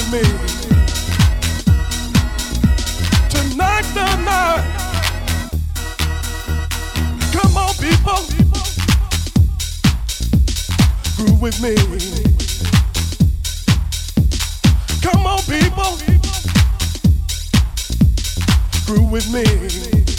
with me. Tonight, tonight. Come on, people. Groove with me. Come on, people. Groove with me.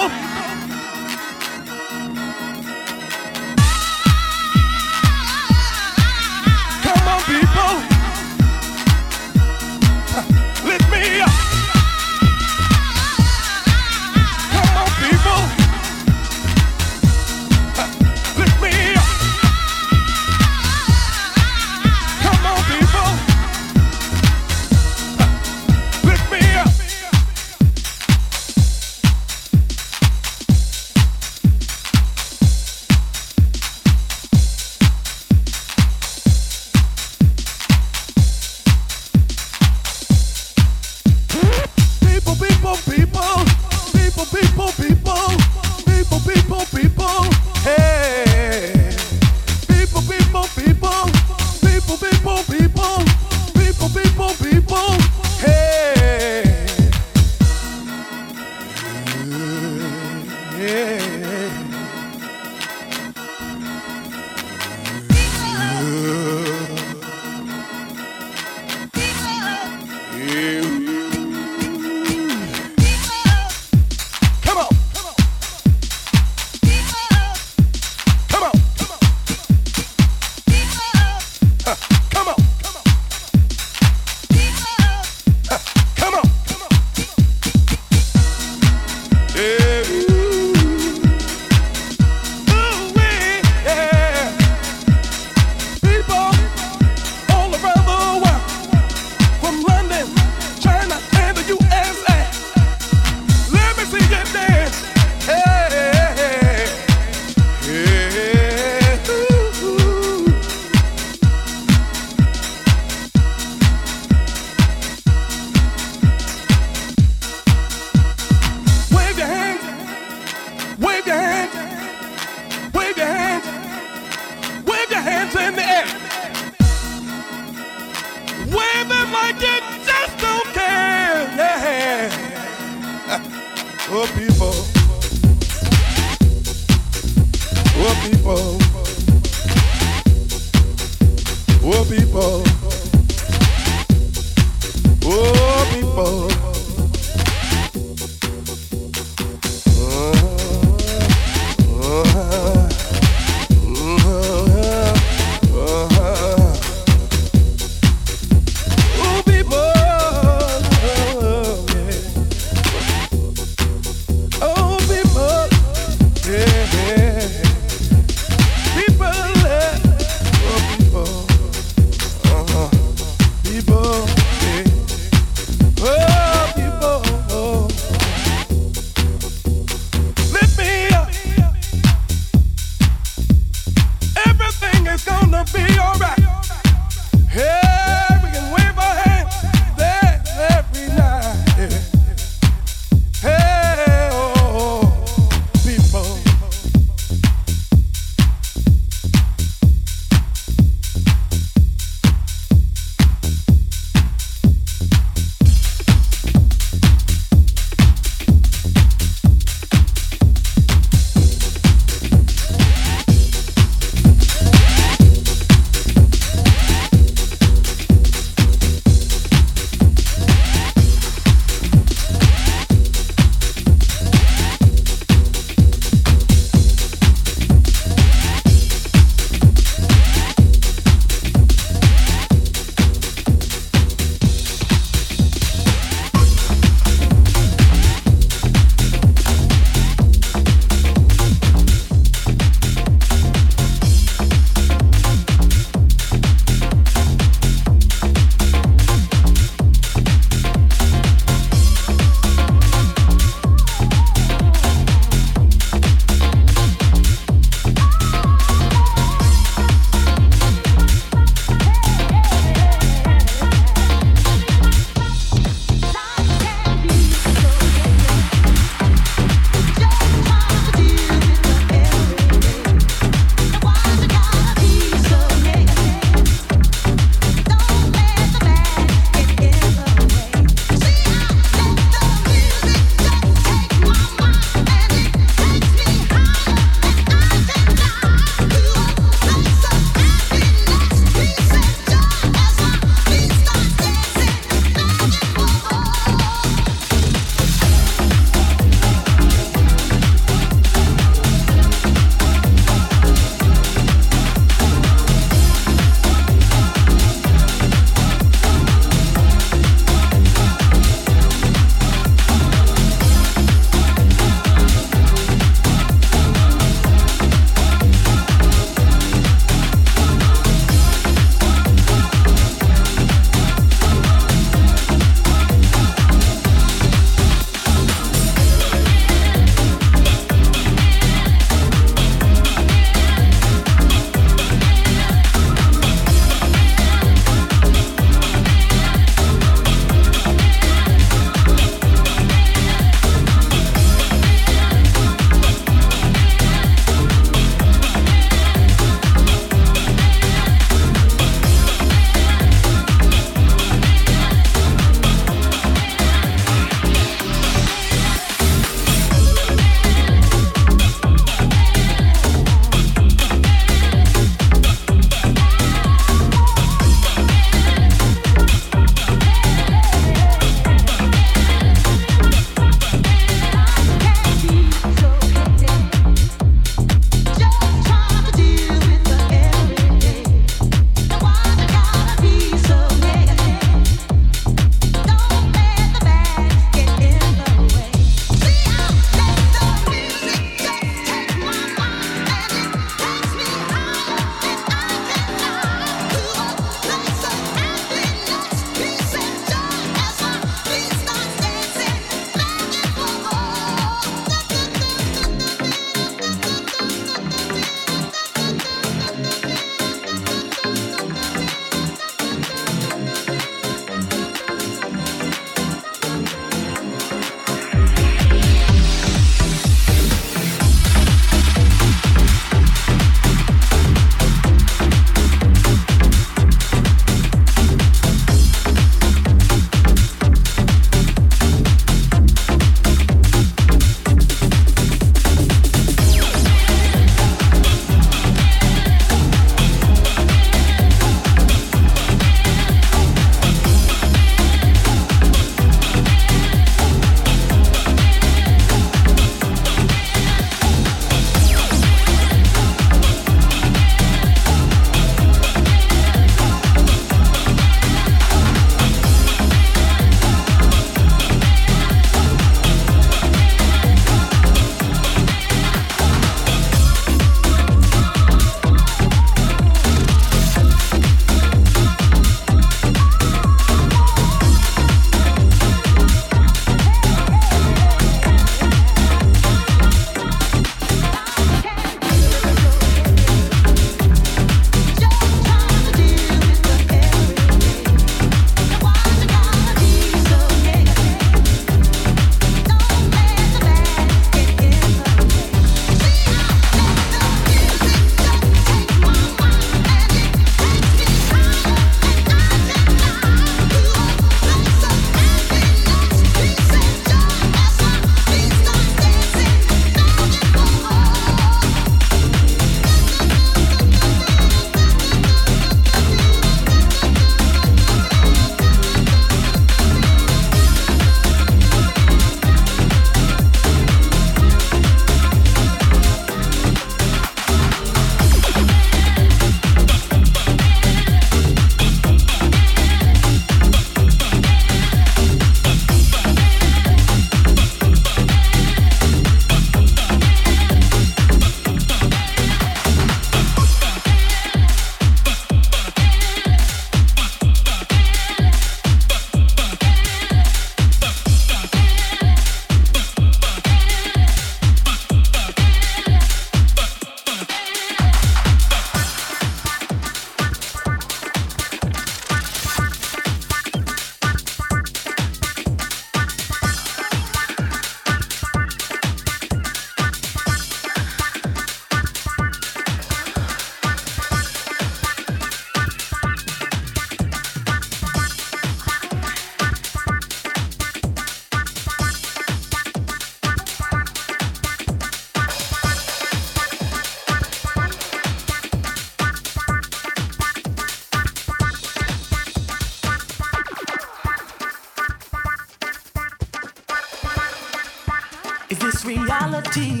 this reality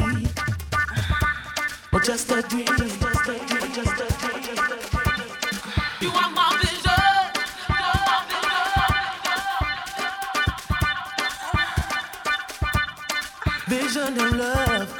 or just a dream? Just a dream, just a dream. You are my vision. Vision of love.